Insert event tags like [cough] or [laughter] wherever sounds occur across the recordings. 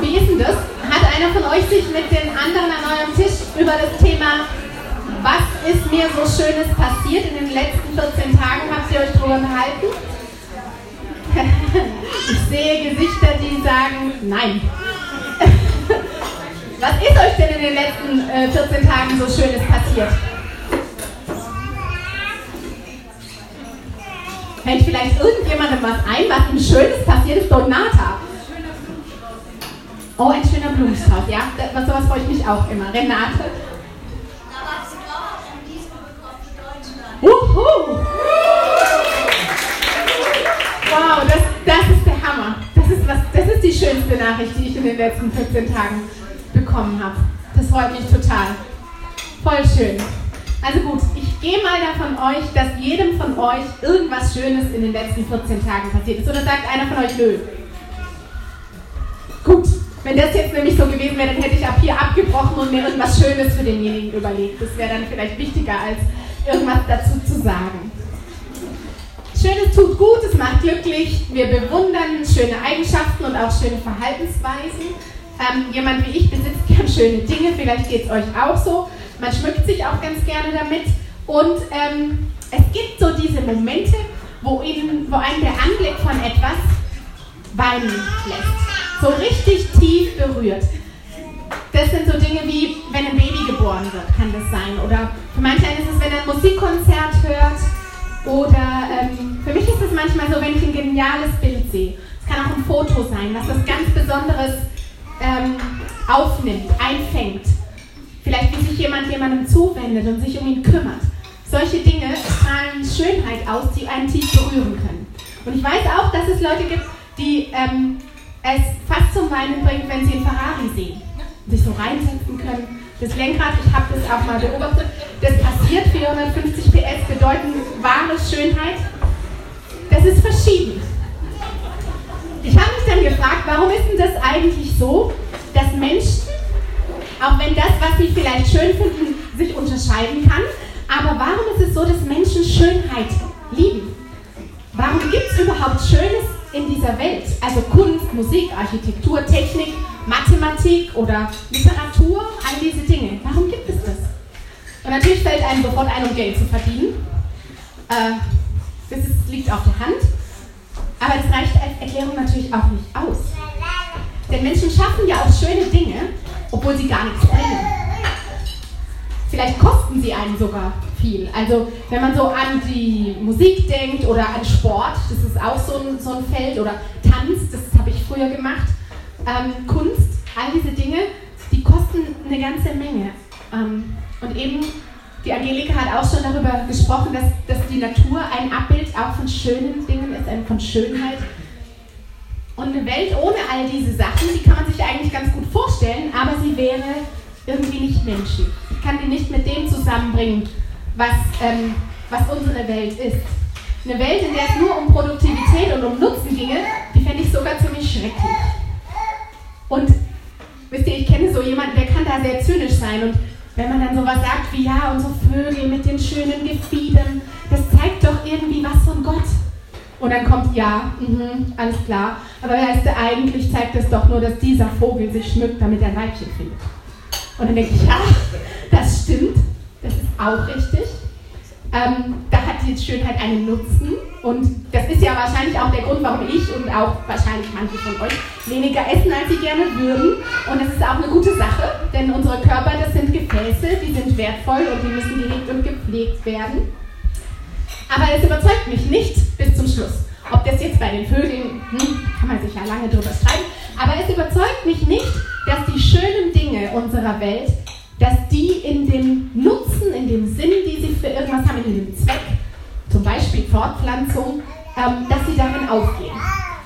Wie ist denn das? Hat einer von euch sich mit den anderen an eurem Tisch über das Thema, was ist mir so Schönes passiert in den letzten 14 Tagen, habt ihr euch darüber unterhalten? [laughs] Ich sehe Gesichter, die sagen, nein. [laughs] Was ist euch denn in den letzten äh, 14 Tagen so Schönes passiert? Fällt vielleicht irgendjemandem was ein, was ihm Schönes passiert ist? Donata. Oh, ein schöner Blumenstrauß, ja. Das, sowas freue ich mich auch immer. Renate. Wuhu! Wow, das, das ist der Hammer. Das ist, was, das ist die schönste Nachricht, die ich in den letzten 14 Tagen bekommen habe. Das freut mich total. Voll schön. Also gut, ich gehe mal davon euch, dass jedem von euch irgendwas Schönes in den letzten 14 Tagen passiert ist. Oder sagt einer von euch nö? Gewesen wäre, dann hätte ich ab hier abgebrochen und mir irgendwas Schönes für denjenigen überlegt. Das wäre dann vielleicht wichtiger, als irgendwas dazu zu sagen. Schönes tut gut, es macht glücklich. Wir bewundern schöne Eigenschaften und auch schöne Verhaltensweisen. Ähm, jemand wie ich besitzt gern schöne Dinge, vielleicht geht es euch auch so. Man schmückt sich auch ganz gerne damit. Und ähm, es gibt so diese Momente, wo, ihnen, wo einen der Anblick von etwas weinen lässt. So richtig tief berührt. Das sind so Dinge wie, wenn ein Baby geboren wird, kann das sein. Oder für manche ist es, wenn er ein Musikkonzert hört. Oder ähm, für mich ist es manchmal so, wenn ich ein geniales Bild sehe. Es kann auch ein Foto sein, was das ganz Besonderes ähm, aufnimmt, einfängt. Vielleicht wie sich jemand jemandem zuwendet und sich um ihn kümmert. Solche Dinge strahlen Schönheit aus, die einen tief berühren können. Und ich weiß auch, dass es Leute gibt, die ähm, es fast zum Weinen bringt, wenn sie einen Ferrari sehen. Sich so reinsetzen können. Das Lenkrad, ich habe das auch mal beobachtet, das passiert 450 PS, bedeuten wahre Schönheit. Das ist verschieden. Ich habe mich dann gefragt, warum ist denn das eigentlich so, dass Menschen auch wenn das, was sie vielleicht schön finden, sich unterscheiden kann. Aber warum ist es so, dass Menschen Schönheit lieben? Warum gibt es überhaupt Schönes in dieser Welt? Also Kunst, Musik, Architektur, Technik, Mathematik oder Literatur, all diese Dinge. Warum gibt es das? Und natürlich fällt einem sofort ein, um Geld zu verdienen. Äh, das liegt auf der Hand. Aber das reicht als Erklärung natürlich auch nicht aus. Denn Menschen schaffen ja auch schöne Dinge, obwohl sie gar nichts bringen. Vielleicht kosten sie einen sogar viel. Also wenn man so an die Musik denkt oder an Sport, das ist auch so ein, so ein Feld, oder Tanz, das habe ich früher gemacht, ähm, Kunst, all diese Dinge, die kosten eine ganze Menge. Ähm, und eben, die Angelika hat auch schon darüber gesprochen, dass, dass die Natur ein Abbild auch von schönen Dingen ist, von Schönheit. Und eine Welt ohne all diese Sachen, die kann man sich eigentlich ganz gut vorstellen, aber sie wäre irgendwie nicht menschlich. Ich kann die nicht mit dem zusammenbringen, was, ähm, was unsere Welt ist. Eine Welt, in der es nur um Produktivität und um Nutzen ginge, die fände ich sogar ziemlich schrecklich. Und wisst ihr, ich kenne so jemanden, der kann da sehr zynisch sein. Und wenn man dann sowas sagt wie, ja, unsere Vögel mit den schönen Gefiedern, das zeigt doch irgendwie was von Gott. Und dann kommt, ja, mh, alles klar. Aber weißt du, eigentlich zeigt es doch nur, dass dieser Vogel sich schmückt, damit er ein Weibchen findet. Und dann denke ich, ja, das stimmt, das ist auch richtig. Ähm, da hat die Schönheit einen Nutzen. Und das ist ja wahrscheinlich auch der Grund, warum ich und auch wahrscheinlich manche von euch weniger essen, als sie gerne würden. Und das ist auch eine gute Sache, denn unsere Körper, das sind Gefäße, die sind wertvoll und die müssen gehegt und gepflegt werden. Aber es überzeugt mich nicht bis zum Schluss. Ob das jetzt bei den Vögeln, hm, kann man sich ja lange drüber streiten, aber es überzeugt mich nicht, dass die schönen Dinge unserer Welt, dass die in dem Nutzen, in dem Sinn, die sie für irgendwas haben, in dem Zweck, zum Beispiel Fortpflanzung, ähm, dass sie darin aufgehen.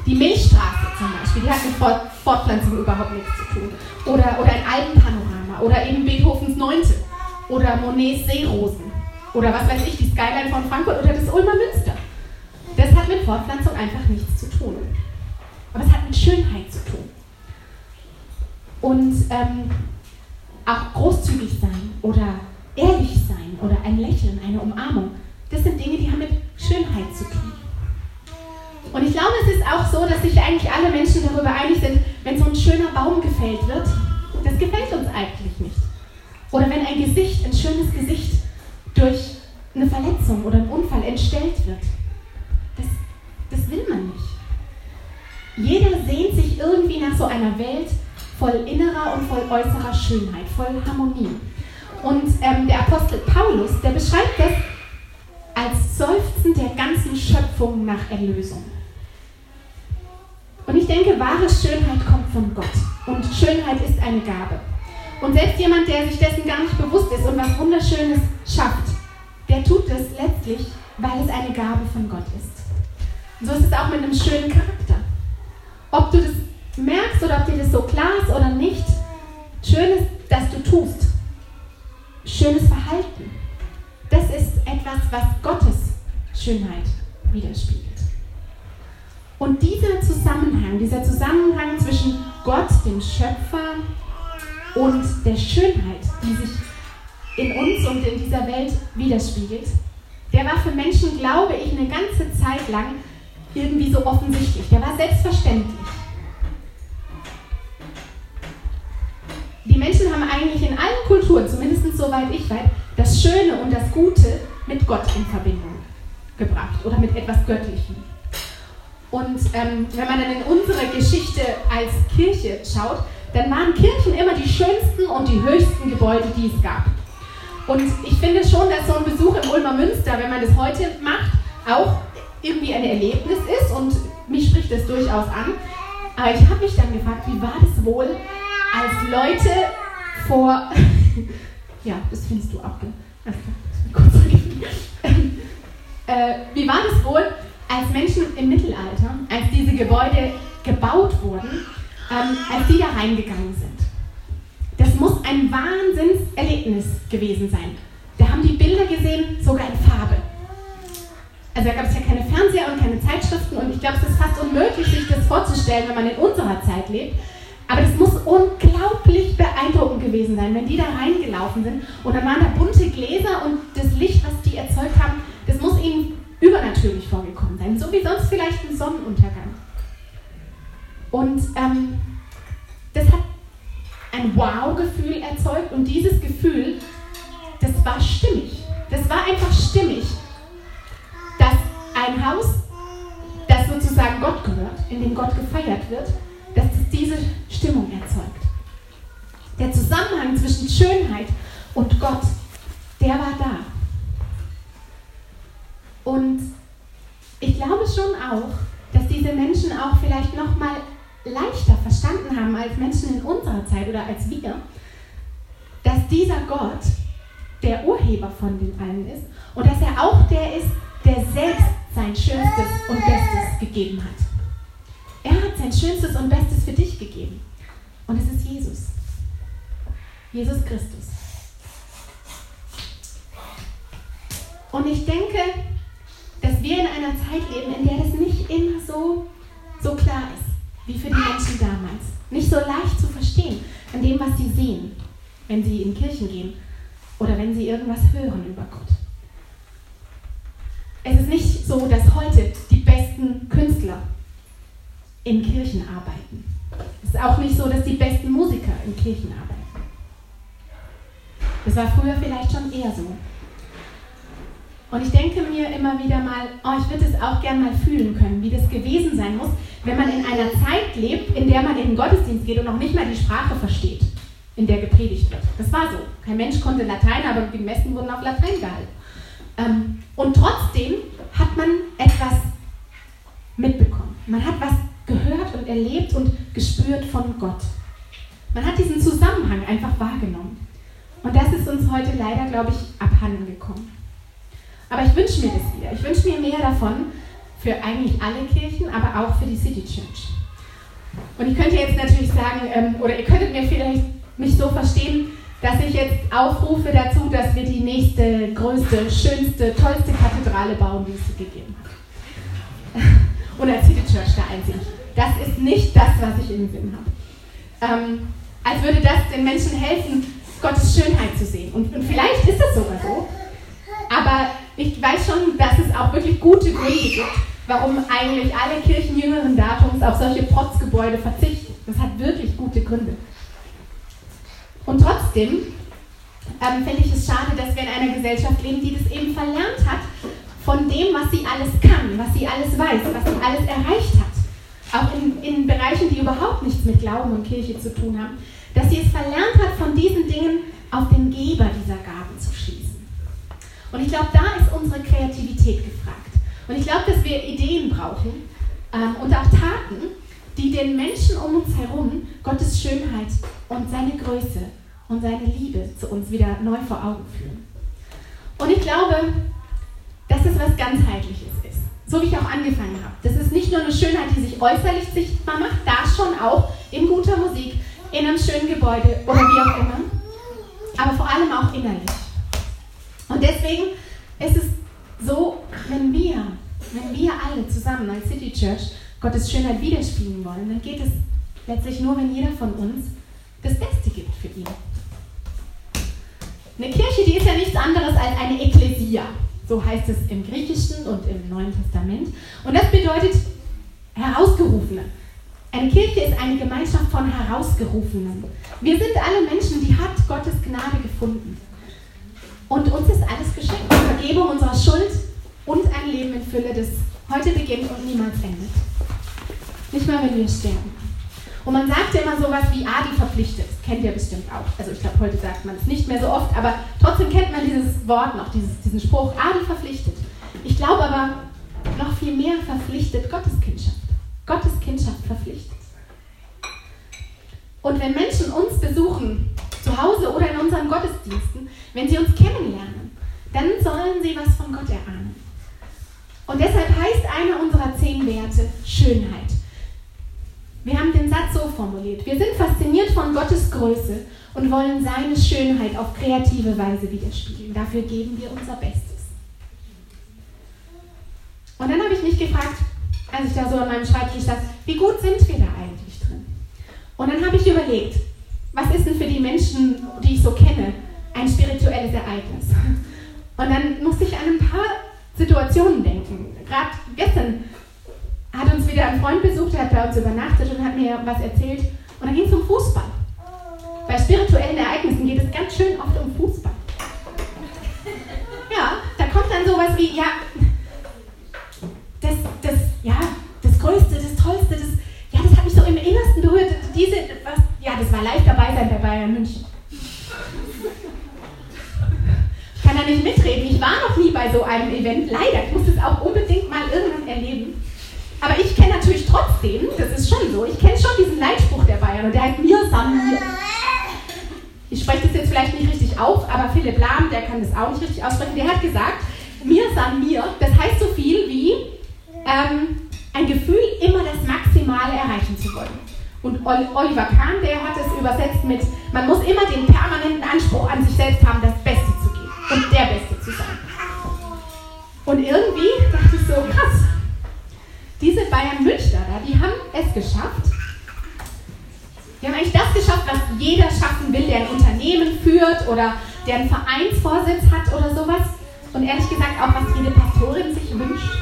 Die Milchstraße zum Beispiel, die hat mit Fort Fortpflanzung überhaupt nichts zu tun. Oder, oder ein Alpenpanorama oder eben Beethovens Neunte oder Monets Seerosen oder was weiß ich, die Skyline von Frankfurt oder das Ulmer Münster. Das hat mit Fortpflanzung einfach nichts zu tun. Aber es hat mit Schönheit zu tun. Und ähm, auch großzügig sein oder ehrlich sein oder ein Lächeln, eine Umarmung, das sind Dinge, die haben mit Schönheit zu tun. Und ich glaube, es ist auch so, dass sich eigentlich alle Menschen darüber einig sind, wenn so ein schöner Baum gefällt wird, das gefällt uns eigentlich nicht. Oder wenn ein Gesicht, ein schönes Gesicht durch eine Verletzung oder einen Unfall entstellt wird. Das, das will man nicht. Jeder sehnt sich irgendwie nach so einer Welt voll innerer und voll äußerer Schönheit, voll Harmonie. Und ähm, der Apostel Paulus, der beschreibt das als Seufzen der ganzen Schöpfung nach Erlösung. Und ich denke, wahre Schönheit kommt von Gott. Und Schönheit ist eine Gabe. Und selbst jemand, der sich dessen gar nicht bewusst ist und was Wunderschönes schafft, der tut es letztlich, weil es eine Gabe von Gott ist. Und so ist es auch mit einem schönen Charakter. Ob du das merkst oder ob dir das so klar ist oder nicht, schön ist, dass du tust. Schönes Verhalten. Das ist etwas, was Gottes Schönheit widerspiegelt. Und dieser Zusammenhang, dieser Zusammenhang zwischen Gott, dem Schöpfer, und der Schönheit, die sich in uns und in dieser Welt widerspiegelt, der war für Menschen, glaube ich, eine ganze Zeit lang irgendwie so offensichtlich. Der war selbstverständlich. Die Menschen haben eigentlich in allen Kulturen, zumindest soweit ich weiß, das Schöne und das Gute mit Gott in Verbindung gebracht oder mit etwas Göttlichem. Und ähm, wenn man dann in unsere Geschichte als Kirche schaut, dann waren Kirchen immer die schönsten und die höchsten Gebäude, die es gab. Und ich finde schon, dass so ein Besuch im Ulmer Münster, wenn man das heute macht, auch irgendwie ein Erlebnis ist und mich spricht das durchaus an. Aber ich habe mich dann gefragt, wie war das wohl, als Leute vor. [laughs] ja, das findest du auch. [laughs] äh, wie war das wohl, als Menschen im Mittelalter, als diese Gebäude gebaut wurden, ähm, als die da reingegangen sind. Das muss ein Wahnsinnserlebnis gewesen sein. Da haben die Bilder gesehen, sogar in Farbe. Also da gab es ja keine Fernseher und keine Zeitschriften und ich glaube, es ist fast unmöglich, sich das vorzustellen, wenn man in unserer Zeit lebt. Aber das muss unglaublich beeindruckend gewesen sein, wenn die da reingelaufen sind und dann waren da bunte Gläser und das Licht, was die erzeugt haben, das muss ihnen übernatürlich vorgekommen sein. So wie sonst vielleicht ein Sonnenuntergang. Und ähm, das hat ein Wow-Gefühl erzeugt und dieses Gefühl, das war stimmig. Das war einfach stimmig, dass ein Haus, das sozusagen Gott gehört, in dem Gott gefeiert wird, dass es diese Stimmung erzeugt. Der Zusammenhang zwischen Schönheit und Gott, der war da. Und ich glaube schon auch, dass diese Menschen auch vielleicht noch mal leichter verstanden haben als Menschen in unserer Zeit oder als wir, dass dieser Gott der Urheber von dem allen ist und dass er auch der ist, der selbst sein Schönstes und Bestes gegeben hat sein Schönstes und Bestes für dich gegeben. Und es ist Jesus. Jesus Christus. Und ich denke, dass wir in einer Zeit leben, in der das nicht immer so, so klar ist wie für die Menschen damals. Nicht so leicht zu verstehen an dem, was sie sehen, wenn sie in Kirchen gehen oder wenn sie irgendwas hören über Gott. Es ist nicht so, dass heute die besten Künstler in Kirchen arbeiten. Es ist auch nicht so, dass die besten Musiker in Kirchen arbeiten. Das war früher vielleicht schon eher so. Und ich denke mir immer wieder mal, oh, ich würde es auch gern mal fühlen können, wie das gewesen sein muss, wenn man in einer Zeit lebt, in der man in den Gottesdienst geht und noch nicht mal die Sprache versteht, in der gepredigt wird. Das war so. Kein Mensch konnte Latein, aber die Messen wurden auf Latein gehalten. Ähm, und trotzdem hat man etwas mitbekommen. Man hat was gehört und erlebt und gespürt von Gott. Man hat diesen Zusammenhang einfach wahrgenommen. Und das ist uns heute leider, glaube ich, abhanden gekommen. Aber ich wünsche mir das wieder. Ich wünsche mir mehr davon für eigentlich alle Kirchen, aber auch für die City Church. Und ich könnte jetzt natürlich sagen, ähm, oder ihr könntet mir vielleicht mich so verstehen, dass ich jetzt aufrufe dazu, dass wir die nächste, größte, schönste, tollste Kathedrale bauen, die es gegeben hat. Und als City Church da einziehen. Das ist nicht das, was ich im Sinn habe. Ähm, als würde das den Menschen helfen, Gottes Schönheit zu sehen. Und, und vielleicht ist das sogar so. Aber ich weiß schon, dass es auch wirklich gute Gründe gibt, warum eigentlich alle Kirchen jüngeren Datums auf solche Protzgebäude verzichten. Das hat wirklich gute Gründe. Und trotzdem ähm, finde ich es schade, dass wir in einer Gesellschaft leben, die das eben verlernt hat von dem, was sie alles kann, was sie alles weiß, was sie alles erreicht hat. Auch in, in Bereichen, die überhaupt nichts mit Glauben und Kirche zu tun haben, dass sie es verlernt hat, von diesen Dingen auf den Geber dieser Gaben zu schließen. Und ich glaube, da ist unsere Kreativität gefragt. Und ich glaube, dass wir Ideen brauchen ähm, und auch Taten, die den Menschen um uns herum Gottes Schönheit und seine Größe und seine Liebe zu uns wieder neu vor Augen führen. Und ich glaube, dass es was ganzheitliches ist. So wie ich auch angefangen habe. Das ist nicht nur eine Schönheit, die sich äußerlich sichtbar macht, da schon auch in guter Musik, in einem schönen Gebäude oder wie auch immer, aber vor allem auch innerlich. Und deswegen ist es so, wenn wir, wenn wir alle zusammen als City Church Gottes Schönheit widerspiegeln wollen, dann geht es letztlich nur, wenn jeder von uns das Beste gibt für ihn. Eine Kirche, die ist ja nichts anderes als eine Ekklesia. So heißt es im Griechischen und im Neuen Testament. Und das bedeutet Herausgerufene. Eine Kirche ist eine Gemeinschaft von Herausgerufenen. Wir sind alle Menschen, die hat Gottes Gnade gefunden. Und uns ist alles geschenkt. Vergebung unserer Schuld und ein Leben in Fülle, das heute beginnt und niemals endet. Nicht mal, wenn wir sterben. Und man sagt ja immer sowas wie Adi verpflichtet. Das kennt ihr bestimmt auch. Also ich glaube, heute sagt man es nicht mehr so oft, aber trotzdem kennt man dieses Wort noch, dieses, diesen Spruch, Adi verpflichtet. Ich glaube aber, noch viel mehr verpflichtet Gottes Kindschaft. Gottes Kindschaft verpflichtet. Und wenn Menschen uns besuchen, zu Hause oder in unseren Gottesdiensten, wenn sie uns kennenlernen, dann sollen sie was von Gott erahnen. Und deshalb heißt einer unserer zehn Werte Schönheit. Wir haben den Satz so formuliert. Wir sind fasziniert von Gottes Größe und wollen seine Schönheit auf kreative Weise widerspiegeln. Dafür geben wir unser Bestes. Und dann habe ich mich gefragt, als ich da so an meinem Schreibtisch saß, wie gut sind wir da eigentlich drin? Und dann habe ich überlegt, was ist denn für die Menschen, die ich so kenne, ein spirituelles Ereignis? Und dann musste ich an ein paar Situationen denken. Gerade gestern hat uns wieder ein Freund besucht, der hat bei uns übernachtet und hat mir was erzählt. Und dann ging es um Fußball. Bei spirituellen Ereignissen geht es ganz schön oft um Fußball. Ja, da kommt dann sowas wie, ja, das, das, ja, das Größte, das Tollste, das, ja, das hat mich so im Innersten berührt. Diese, was, ja, das war live dabei sein bei Bayern München. Ich kann da nicht mitreden. Ich war noch nie bei so einem Event, leider. Ich muss das auch unbedingt mal irgendwann erleben. Aber ich kenne natürlich trotzdem, das ist schon so, ich kenne schon diesen Leitspruch der Bayern und der heißt Mir mir. Ich spreche das jetzt vielleicht nicht richtig auf, aber Philipp Lahm, der kann das auch nicht richtig aussprechen, der hat gesagt, Mir san mir, das heißt so viel wie ähm, ein Gefühl, immer das Maximale erreichen zu wollen. Und Oliver Kahn, der hat es übersetzt mit, man muss immer den permanenten Anspruch an sich selbst haben, das Beste zu geben und der Beste zu sein. Und irgendwie dachte ich so, krass, diese Bayern Münchner da, die haben es geschafft. Die haben eigentlich das geschafft, was jeder schaffen will, der ein Unternehmen führt oder der einen Vereinsvorsitz hat oder sowas. Und ehrlich gesagt auch, was jede Pastorin sich wünscht.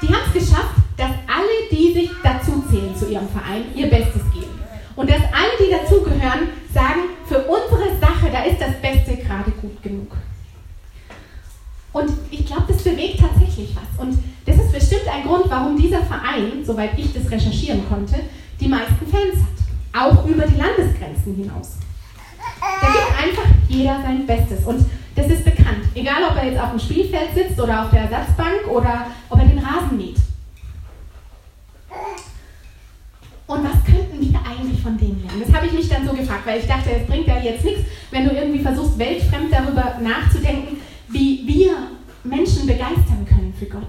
Die haben es geschafft, dass alle, die sich dazu zählen zu ihrem Verein, ihr Bestes geben. Und dass alle, die dazugehören, sagen, für unsere Sache, da ist das Beste gerade gut genug. Und ich glaube, das bewegt tatsächlich was. Und das ist bestimmt ein Grund, warum dieser Verein, soweit ich das recherchieren konnte, die meisten Fans hat. Auch über die Landesgrenzen hinaus. Da gibt einfach jeder sein Bestes. Und das ist bekannt. Egal, ob er jetzt auf dem Spielfeld sitzt oder auf der Ersatzbank oder ob er den Rasen mäht. Und was könnten wir eigentlich von denen lernen? Das habe ich mich dann so gefragt, weil ich dachte, es bringt ja jetzt nichts, wenn du irgendwie versuchst, weltfremd darüber nachzudenken, wie wir Menschen begeistern können für Gott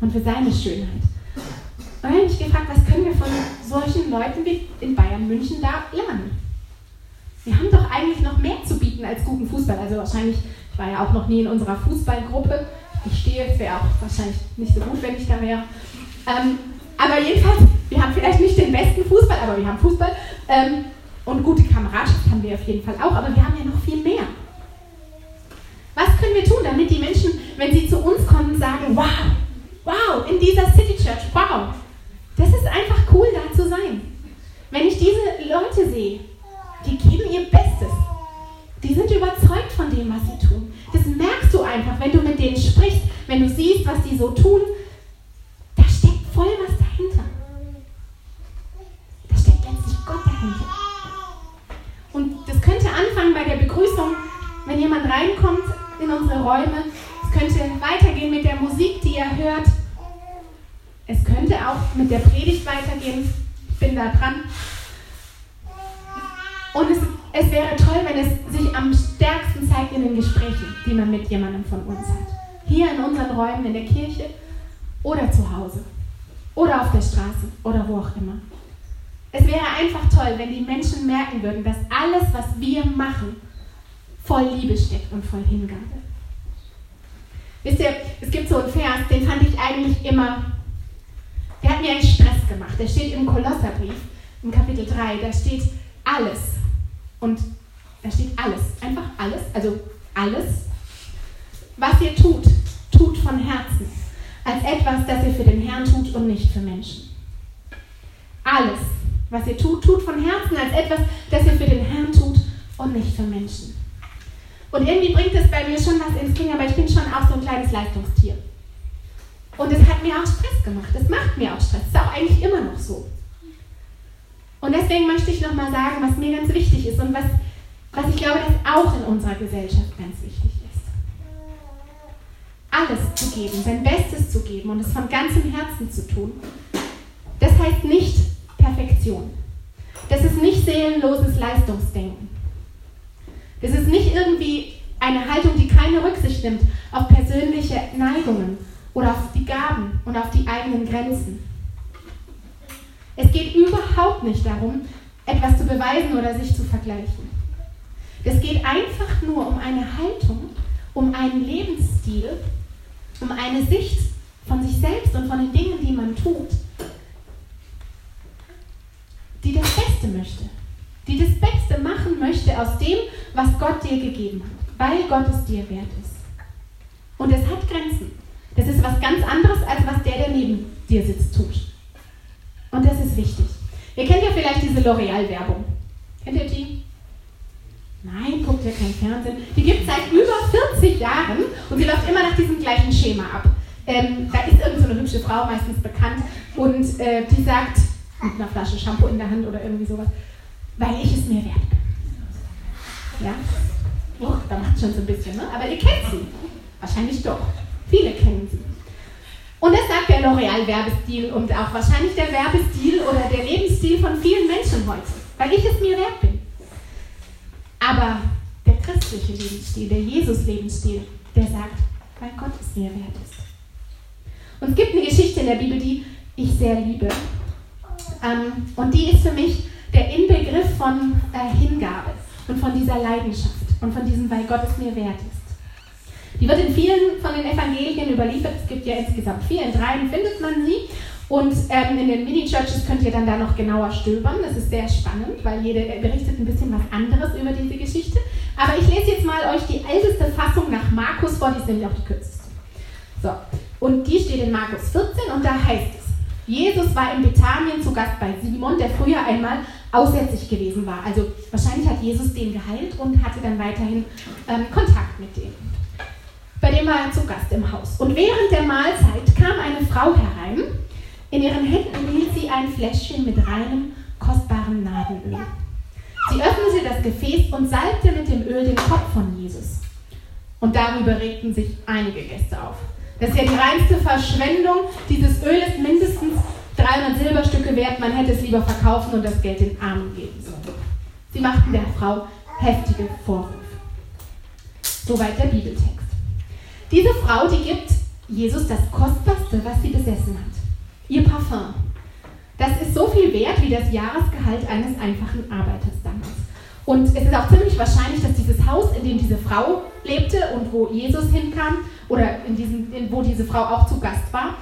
und für seine Schönheit. Und dann habe ich mich gefragt, was können wir von solchen Leuten wie in Bayern München da lernen? Wir haben doch eigentlich noch mehr zu bieten als guten Fußball. Also wahrscheinlich, ich war ja auch noch nie in unserer Fußballgruppe. Ich stehe, wäre auch wahrscheinlich nicht so gut, wenn ich da wäre. Ähm, aber jedenfalls, wir haben vielleicht nicht den besten Fußball, aber wir haben Fußball. Ähm, und gute Kameradschaft haben wir auf jeden Fall auch, aber wir haben ja noch viel mehr. Was können wir tun, damit die Menschen, wenn sie zu uns kommen, sagen, wow, wow, in dieser City Church, wow, das ist einfach cool, da zu sein. Wenn ich diese Leute sehe, die geben ihr Bestes. Die sind überzeugt von dem, was sie tun. Das merkst du einfach, wenn du mit denen sprichst, wenn du siehst, was die so tun. Man mit jemandem von uns hat. Hier in unseren Räumen, in der Kirche oder zu Hause oder auf der Straße oder wo auch immer. Es wäre einfach toll, wenn die Menschen merken würden, dass alles, was wir machen, voll Liebe steckt und voll Hingabe. Wisst ihr, es gibt so einen Vers, den fand ich eigentlich immer der hat mir einen Stress gemacht. Der steht im Kolosserbrief, im Kapitel 3, da steht alles. Und da steht alles, einfach alles, also alles, was ihr tut, tut von Herzen, als etwas, das ihr für den Herrn tut und nicht für Menschen. Alles, was ihr tut, tut von Herzen, als etwas, das ihr für den Herrn tut und nicht für Menschen. Und irgendwie bringt es bei mir schon was ins Klingen, aber ich bin schon auch so ein kleines Leistungstier. Und es hat mir auch Stress gemacht. Es macht mir auch Stress. Das ist auch eigentlich immer noch so. Und deswegen möchte ich nochmal sagen, was mir ganz wichtig ist und was, was ich glaube, dass auch in unserer Gesellschaft ganz wichtig. Alles zu geben, sein Bestes zu geben und es von ganzem Herzen zu tun. Das heißt nicht Perfektion. Das ist nicht seelenloses Leistungsdenken. Das ist nicht irgendwie eine Haltung, die keine Rücksicht nimmt auf persönliche Neigungen oder auf die Gaben und auf die eigenen Grenzen. Es geht überhaupt nicht darum, etwas zu beweisen oder sich zu vergleichen. Es geht einfach nur um eine Haltung, um einen Lebensstil, um eine Sicht von sich selbst und von den Dingen, die man tut, die das Beste möchte, die das Beste machen möchte aus dem, was Gott dir gegeben hat, weil Gott es dir wert ist. Und es hat Grenzen. Das ist was ganz anderes, als was der, der neben dir sitzt, tut. Und das ist wichtig. Ihr kennt ja vielleicht diese L'Oreal-Werbung. Kennt ihr die? Nein, guckt ihr kein Fernsehen. Die gibt es seit über 40 Jahren und sie läuft immer nach diesem gleichen Schema ab. Ähm, da ist irgendeine so hübsche Frau meistens bekannt und äh, die sagt, mit einer Flasche Shampoo in der Hand oder irgendwie sowas, weil ich es mir wert bin. Ja? Oh, da macht schon so ein bisschen, ne? Aber ihr kennt sie. Wahrscheinlich doch. Viele kennen sie. Und das sagt der L'Oreal-Werbestil und auch wahrscheinlich der Werbestil oder der Lebensstil von vielen Menschen heute, weil ich es mir wert bin. Aber der christliche Lebensstil, der Jesus-Lebensstil, der sagt, weil Gott es mir wert ist. Und es gibt eine Geschichte in der Bibel, die ich sehr liebe. Ähm, und die ist für mich der Inbegriff von äh, Hingabe und von dieser Leidenschaft und von diesem, weil Gott es mir wert ist. Die wird in vielen von den Evangelien überliefert. Es gibt ja insgesamt vier. In dreien findet man sie. Und ähm, in den Mini-Churches könnt ihr dann da noch genauer stöbern. Das ist sehr spannend, weil jede berichtet ein bisschen was anderes über diese Geschichte. Aber ich lese jetzt mal euch die älteste Fassung nach Markus vor, die ist nämlich auch die kürzeste. So, und die steht in Markus 14 und da heißt es, Jesus war in Bethanien zu Gast bei Simon, der früher einmal aussätzlich gewesen war. Also wahrscheinlich hat Jesus den geheilt und hatte dann weiterhin ähm, Kontakt mit dem bei dem war er zu Gast im Haus. Und während der Mahlzeit kam eine Frau herein. In ihren Händen hielt sie ein Fläschchen mit reinem, kostbarem Nadelöl. Sie öffnete das Gefäß und salbte mit dem Öl den Kopf von Jesus. Und darüber regten sich einige Gäste auf. Das ist ja die reinste Verschwendung. Dieses Öl ist mindestens 300 Silberstücke wert. Man hätte es lieber verkaufen und das Geld den Armen geben sollen. Sie machten der Frau heftige Vorwürfe. Soweit der Bibeltext. Diese Frau, die gibt Jesus das Kostbarste, was sie besessen hat. Ihr Parfum. Das ist so viel wert wie das Jahresgehalt eines einfachen Arbeiters damals. Und es ist auch ziemlich wahrscheinlich, dass dieses Haus, in dem diese Frau lebte und wo Jesus hinkam, oder in diesem, in, wo diese Frau auch zu Gast war,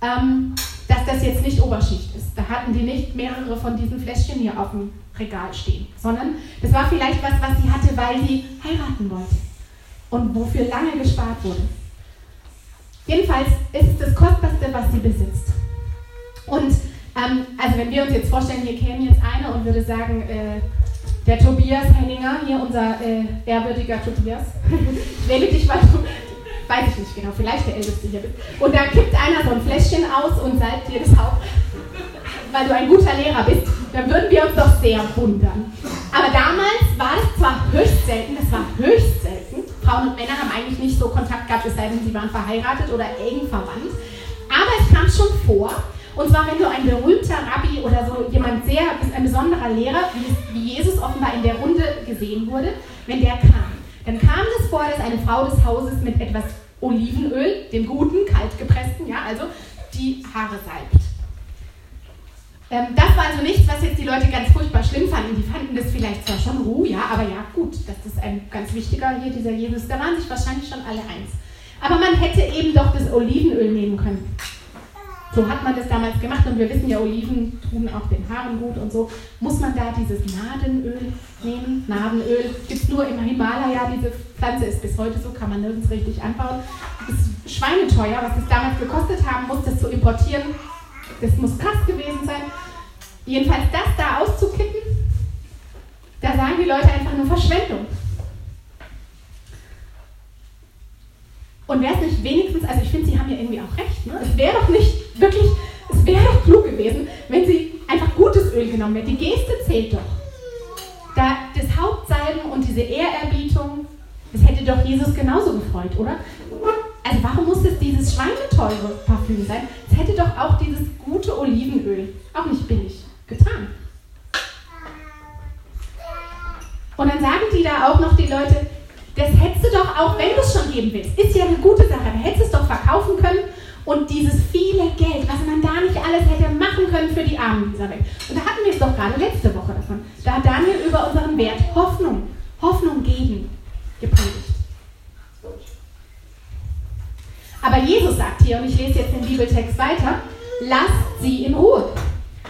ähm, dass das jetzt nicht Oberschicht ist. Da hatten die nicht mehrere von diesen Fläschchen hier auf dem Regal stehen, sondern das war vielleicht was, was sie hatte, weil sie heiraten wollte und wofür lange gespart wurde. Jedenfalls ist es das Kostbarste, was sie besitzt. Und ähm, also wenn wir uns jetzt vorstellen, hier käme jetzt einer und würde sagen, äh, der Tobias Henninger, hier unser äh, ehrwürdiger Tobias, [laughs] wähle dich, weil du, weiß ich nicht genau, vielleicht der Älteste hier bist. Und da kippt einer so ein Fläschchen aus und salbt dir das Haupt, weil du ein guter Lehrer bist, dann würden wir uns doch sehr wundern. Aber damals war es zwar höchst selten, das war höchst selten. Frauen und Männer haben eigentlich nicht so Kontakt gehabt, es sei denn, sie waren verheiratet oder eng verwandt. Aber es kam schon vor, und zwar, wenn du ein berühmter Rabbi oder so jemand sehr, ein besonderer Lehrer, wie, Jesus offenbar in der Runde gesehen wurde, wenn der kam, dann kam es vor, dass eine Frau des Hauses mit etwas Olivenöl, dem guten, kaltgepressten, ja, also die Haare salbt. Ähm, das war also nichts, was jetzt die Leute ganz furchtbar schlimm fanden. Die fanden das vielleicht zwar schon ruh, ja, aber ja, gut, das ist ein ganz wichtiger hier, dieser Jesus. Da waren sich wahrscheinlich schon alle eins. Aber man hätte eben doch das Olivenöl nehmen können. So hat man das damals gemacht und wir wissen ja, Oliven tun auch den Haaren gut und so. Muss man da dieses Nadenöl nehmen? Nadenöl gibt es nur im Himalaya. Diese Pflanze ist bis heute so, kann man nirgends richtig anbauen. Ist schweineteuer, was es damals gekostet haben muss, das zu importieren. Das muss krass gewesen sein. Jedenfalls das da auszukippen, da sagen die Leute einfach nur Verschwendung. Und wäre es nicht wenigstens, also ich finde, sie haben ja irgendwie auch recht, ne? es wäre doch nicht wirklich, es wäre doch klug gewesen, wenn sie einfach gutes Öl genommen hätten. Die Geste zählt doch. Da das Hauptsalben und diese Ehrerbietung, das hätte doch Jesus genauso gefreut, oder? Also warum muss es dieses schweineteure Parfüm sein? Es hätte doch auch dieses gute Olivenöl, auch nicht billig, getan. Und dann sagen die da auch noch die Leute, das hättest du doch auch, wenn du es schon geben willst, ist ja eine gute Sache, dann hättest du es doch verkaufen können und dieses viele Geld, was man da nicht alles hätte machen können für die Armen dieser Welt. Und da hatten wir es doch gerade letzte Woche davon. Da hat Daniel über unseren Wert Hoffnung, Hoffnung geben gepredigt. Aber Jesus sagt hier, und ich lese jetzt den Bibeltext weiter, lasst sie in Ruhe.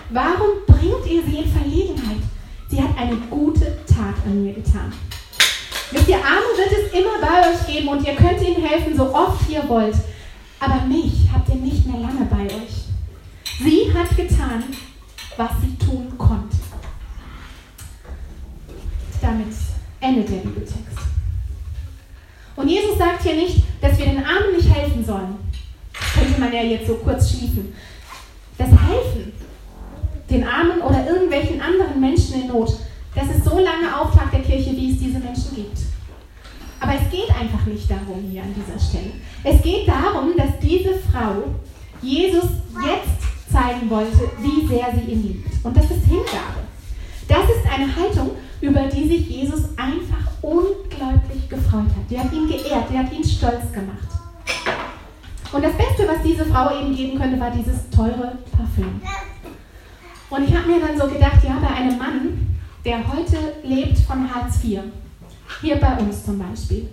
Warum bringt ihr sie in Verlegenheit? Sie hat eine gute Tat an mir getan. Wisst ihr, Arme wird es immer bei euch geben und ihr könnt ihnen helfen, so oft ihr wollt. Aber mich habt ihr nicht mehr lange bei euch. Sie hat getan, was sie tun konnte. Damit endet der Bibeltext. Und Jesus sagt hier nicht, dass wir den Armen nicht helfen sollen. Könnte man ja jetzt so kurz schließen. Das Helfen den Armen oder irgendwelchen anderen Menschen in Not, das ist so lange Auftrag der Kirche, wie es diese Menschen gibt. Aber es geht einfach nicht darum hier an dieser Stelle. Es geht darum, dass diese Frau Jesus jetzt zeigen wollte, wie sehr sie ihn liebt. Und das ist Hingabe. Das ist eine Haltung, über die sich Jesus einfach unglaublich gefreut hat. Die hat ihn geehrt, die hat ihn stolz gemacht. Und das Beste, was diese Frau eben geben könnte, war dieses teure Parfüm. Und ich habe mir dann so gedacht, ja, bei einem Mann, der heute lebt von Hartz IV, hier bei uns zum Beispiel,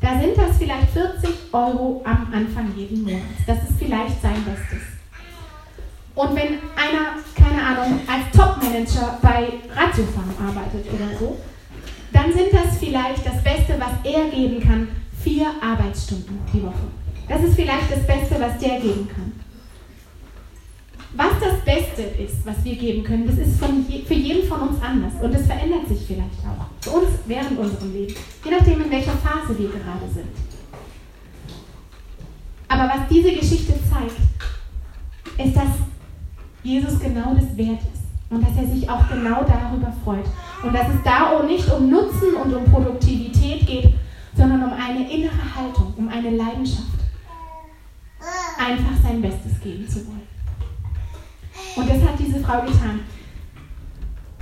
da sind das vielleicht 40 Euro am Anfang jeden Monats. Das ist vielleicht sein Bestes. Und wenn einer, keine Ahnung, als Topmanager bei Ratiofarm arbeitet oder so, dann sind das vielleicht das Beste, was er geben kann, vier Arbeitsstunden die Woche. Das ist vielleicht das Beste, was der geben kann. Was das Beste ist, was wir geben können, das ist je, für jeden von uns anders und es verändert sich vielleicht auch. Für uns während unserem Leben, je nachdem, in welcher Phase wir gerade sind. Aber was diese Geschichte zeigt, ist, dass Jesus genau das wert ist und dass er sich auch genau darüber freut. Und dass es da nicht um Nutzen und um Produktivität geht, sondern um eine innere Haltung, um eine Leidenschaft. Einfach sein Bestes geben zu wollen. Und das hat diese Frau getan.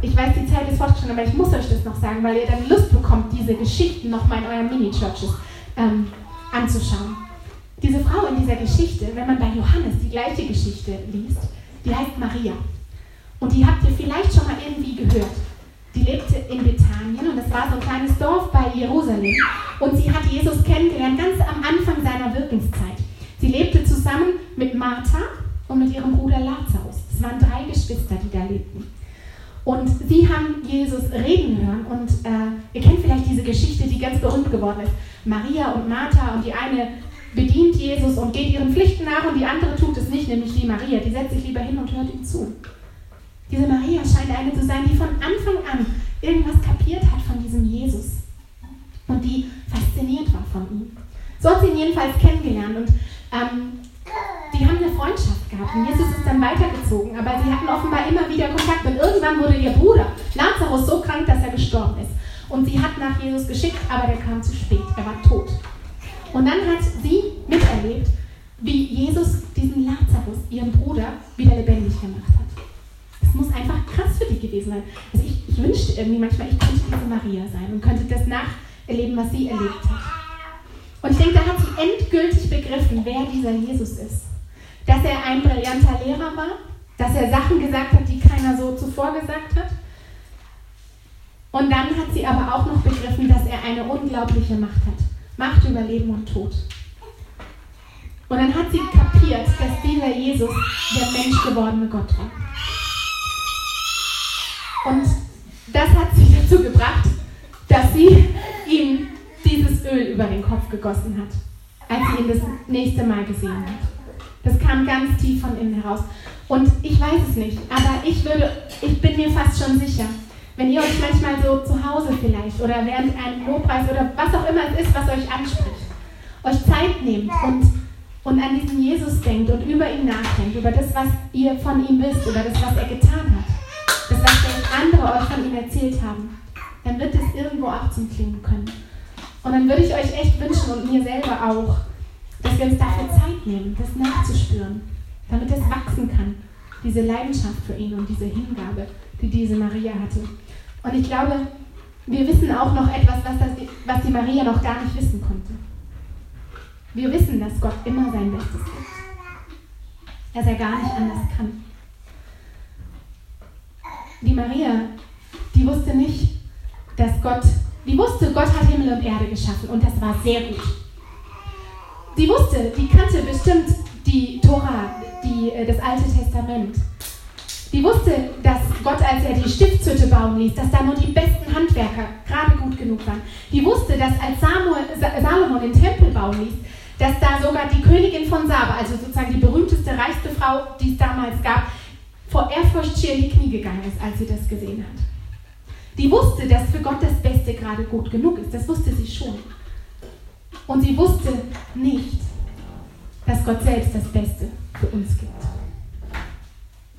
Ich weiß, die Zeit ist fortgeschritten, aber ich muss euch das noch sagen, weil ihr dann Lust bekommt, diese Geschichten nochmal in euren Mini-Churches ähm, anzuschauen. Diese Frau in dieser Geschichte, wenn man bei Johannes die gleiche Geschichte liest, die heißt Maria. Und die habt ihr vielleicht schon mal irgendwie gehört. Die lebte in Bethanien und es war so ein kleines Dorf bei Jerusalem. Und sie hat Jesus kennengelernt, ganz am Anfang seiner Wirkungszeit. Sie lebte zusammen mit Martha und mit ihrem Bruder Lazarus. Es waren drei Geschwister, die da lebten. Und sie haben Jesus reden hören und äh, ihr kennt vielleicht diese Geschichte, die ganz berühmt geworden ist. Maria und Martha und die eine bedient Jesus und geht ihren Pflichten nach und die andere tut es nicht, nämlich die Maria. Die setzt sich lieber hin und hört ihm zu. Diese Maria scheint eine zu sein, die von Anfang an irgendwas kapiert hat von diesem Jesus und die fasziniert war von ihm. So hat sie ihn jedenfalls kennengelernt und ähm, die haben eine Freundschaft gehabt. Und Jesus ist dann weitergezogen, aber sie hatten offenbar immer wieder Kontakt. Und irgendwann wurde ihr Bruder Lazarus so krank, dass er gestorben ist. Und sie hat nach Jesus geschickt, aber der kam zu spät. Er war tot. Und dann hat sie miterlebt, wie Jesus diesen Lazarus, ihren Bruder, wieder lebendig gemacht hat. Das muss einfach krass für die gewesen sein. Also ich, ich wünschte irgendwie manchmal, ich könnte diese Maria sein und könnte das nacherleben, was sie erlebt hat. Und ich denke, da hat sie endgültig begriffen, wer dieser Jesus ist. Dass er ein brillanter Lehrer war, dass er Sachen gesagt hat, die keiner so zuvor gesagt hat. Und dann hat sie aber auch noch begriffen, dass er eine unglaubliche Macht hat. Macht über Leben und Tod. Und dann hat sie kapiert, dass dieser Jesus der menschgewordene Gott war. Und das hat sie dazu gebracht, dass sie ihm dieses Öl über den Kopf gegossen hat, als sie ihn das nächste Mal gesehen hat. Das kam ganz tief von innen heraus. Und ich weiß es nicht, aber ich würde, ich bin mir fast schon sicher, wenn ihr euch manchmal so zu Hause vielleicht oder während einem Lobpreis oder was auch immer es ist, was euch anspricht, euch Zeit nehmt und, und an diesen Jesus denkt und über ihn nachdenkt, über das, was ihr von ihm wisst, über das, was er getan hat, das, was andere euch von ihm erzählt haben, dann wird es irgendwo auch zum Klingen können. Und dann würde ich euch echt wünschen und mir selber auch, dass wir uns dafür Zeit nehmen, das nachzuspüren, damit es wachsen kann, diese Leidenschaft für ihn und diese Hingabe, die diese Maria hatte. Und ich glaube, wir wissen auch noch etwas, was, das, was die Maria noch gar nicht wissen konnte. Wir wissen, dass Gott immer sein Bestes gibt. Dass er gar nicht anders kann. Die Maria, die wusste nicht, dass Gott die wusste, Gott hat Himmel und Erde geschaffen und das war sehr gut. Die wusste, die kannte bestimmt die Tora, die, äh, das Alte Testament. Die wusste, dass Gott, als er die Stiftshütte bauen ließ, dass da nur die besten Handwerker gerade gut genug waren. Die wusste, dass als Samuel, Salomon den Tempel bauen ließ, dass da sogar die Königin von Saba, also sozusagen die berühmteste, reichste Frau, die es damals gab, vor Ehrfurcht schier in die Knie gegangen ist, als sie das gesehen hat. Die wusste, dass für Gott das Beste gerade gut genug ist. Das wusste sie schon. Und sie wusste nicht, dass Gott selbst das Beste für uns gibt.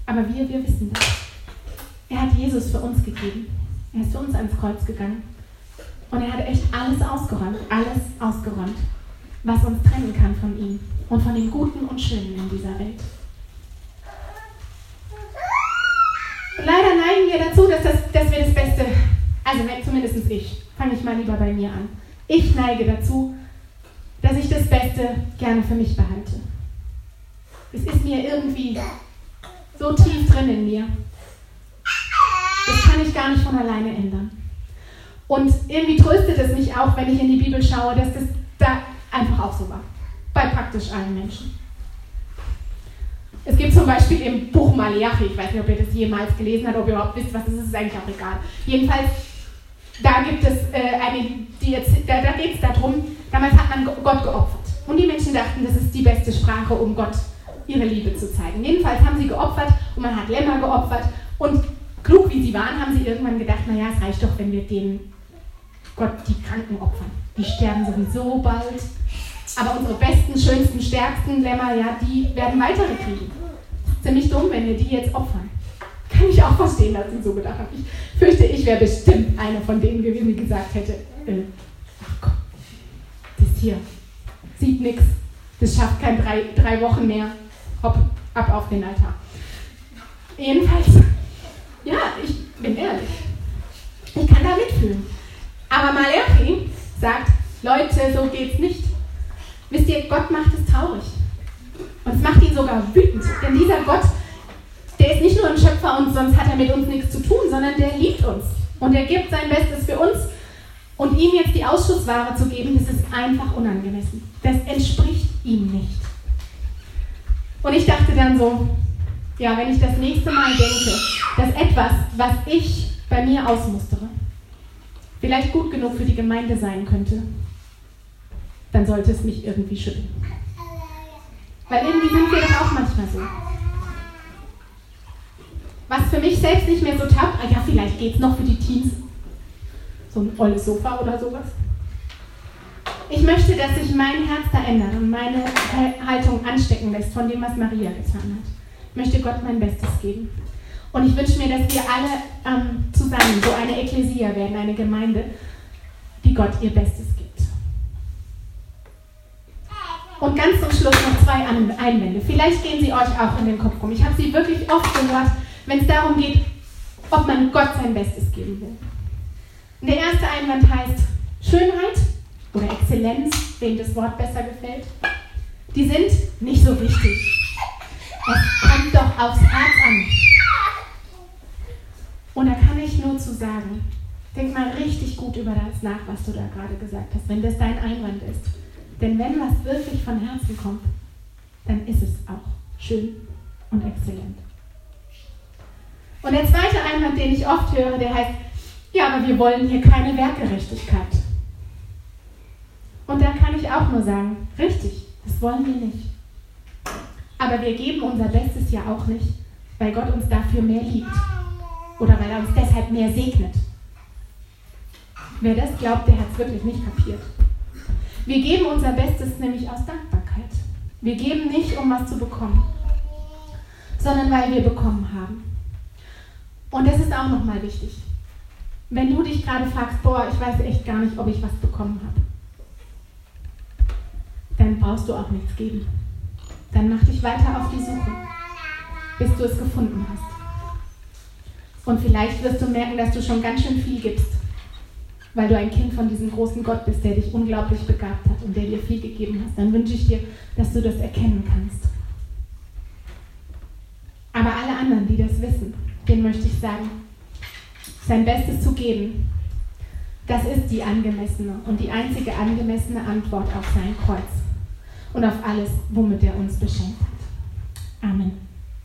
Aber wir, wir wissen das. Er hat Jesus für uns gegeben. Er ist für uns ans Kreuz gegangen. Und er hat echt alles ausgeräumt, alles ausgeräumt, was uns trennen kann von ihm und von dem Guten und Schönen in dieser Welt. leider neigen wir dazu, dass, das, dass wir das Beste, also zumindest ich, fange ich mal lieber bei mir an. Ich neige dazu, dass ich das Beste gerne für mich behalte. Es ist mir irgendwie so tief drin in mir. Das kann ich gar nicht von alleine ändern. Und irgendwie tröstet es mich auch, wenn ich in die Bibel schaue, dass das da einfach auch so war. Bei praktisch allen Menschen. Es gibt zum Beispiel im Buch Malachi, ich weiß nicht, ob ihr das jemals gelesen habt, ob ihr überhaupt wisst, was das ist, ist eigentlich auch egal. Jedenfalls, da gibt es äh, eine, die da, da geht es darum, damals hat man Gott geopfert. Und die Menschen dachten, das ist die beste Sprache, um Gott ihre Liebe zu zeigen. Jedenfalls haben sie geopfert und man hat Lämmer geopfert. Und klug wie sie waren, haben sie irgendwann gedacht, naja, es reicht doch, wenn wir denen Gott die Kranken opfern. Die sterben sowieso bald. Aber unsere besten, schönsten, stärksten Lämmer, ja, die werden weitere kriegen. Ziemlich dumm, wenn wir die jetzt opfern. Kann ich auch verstehen, dass sie so gedacht haben. Ich fürchte, ich wäre bestimmt einer von denen gewesen, die gesagt hätte, äh, ach komm, das hier sieht nichts, das schafft kein drei, drei Wochen mehr. Hopp, ab auf den Altar. Jedenfalls, ja, ich bin ehrlich. Ich kann da mitfühlen. Aber Malachi sagt, Leute, so geht's nicht. Wisst ihr, Gott macht es traurig. Und es macht ihn sogar wütend. Denn dieser Gott, der ist nicht nur ein Schöpfer und sonst hat er mit uns nichts zu tun, sondern der liebt uns. Und er gibt sein Bestes für uns. Und ihm jetzt die Ausschussware zu geben, das ist einfach unangemessen. Das entspricht ihm nicht. Und ich dachte dann so, ja, wenn ich das nächste Mal denke, dass etwas, was ich bei mir ausmustere, vielleicht gut genug für die Gemeinde sein könnte, dann sollte es mich irgendwie schütteln. Weil irgendwie sind wir doch auch manchmal so. Was für mich selbst nicht mehr so taugt, ah ja, vielleicht geht es noch für die Teens. So ein olles Sofa oder sowas. Ich möchte, dass sich mein Herz da ändert und meine Haltung anstecken lässt von dem, was Maria getan hat. Ich möchte Gott mein Bestes geben. Und ich wünsche mir, dass wir alle ähm, zusammen so eine Ekklesia werden, eine Gemeinde, die Gott ihr Bestes gibt. Und ganz zum Schluss noch zwei Einwände. Vielleicht gehen sie euch auch in den Kopf rum. Ich habe sie wirklich oft gehört, wenn es darum geht, ob man Gott sein Bestes geben will. Und der erste Einwand heißt Schönheit oder Exzellenz, wem das Wort besser gefällt. Die sind nicht so wichtig. Es kommt doch aufs Herz an. Und da kann ich nur zu sagen, denk mal richtig gut über das nach, was du da gerade gesagt hast, wenn das dein Einwand ist. Denn wenn was wirklich von Herzen kommt, dann ist es auch schön und exzellent. Und der zweite Einwand, den ich oft höre, der heißt, ja, aber wir wollen hier keine Werkgerechtigkeit. Und da kann ich auch nur sagen, richtig, das wollen wir nicht. Aber wir geben unser Bestes ja auch nicht, weil Gott uns dafür mehr liebt oder weil er uns deshalb mehr segnet. Wer das glaubt, der hat es wirklich nicht kapiert. Wir geben unser Bestes nämlich aus Dankbarkeit. Wir geben nicht, um was zu bekommen, sondern weil wir bekommen haben. Und das ist auch nochmal wichtig. Wenn du dich gerade fragst, boah, ich weiß echt gar nicht, ob ich was bekommen habe, dann brauchst du auch nichts geben. Dann mach dich weiter auf die Suche, bis du es gefunden hast. Und vielleicht wirst du merken, dass du schon ganz schön viel gibst, weil du ein Kind von diesem großen Gott bist, der dich unglaublich begabt hat und der dir viel gegeben hat. Dann wünsche ich dir, dass du das erkennen kannst. Aber alle anderen, die das wissen, denen möchte ich sagen, sein Bestes zu geben, das ist die angemessene und die einzige angemessene Antwort auf sein Kreuz und auf alles, womit er uns beschenkt hat. Amen.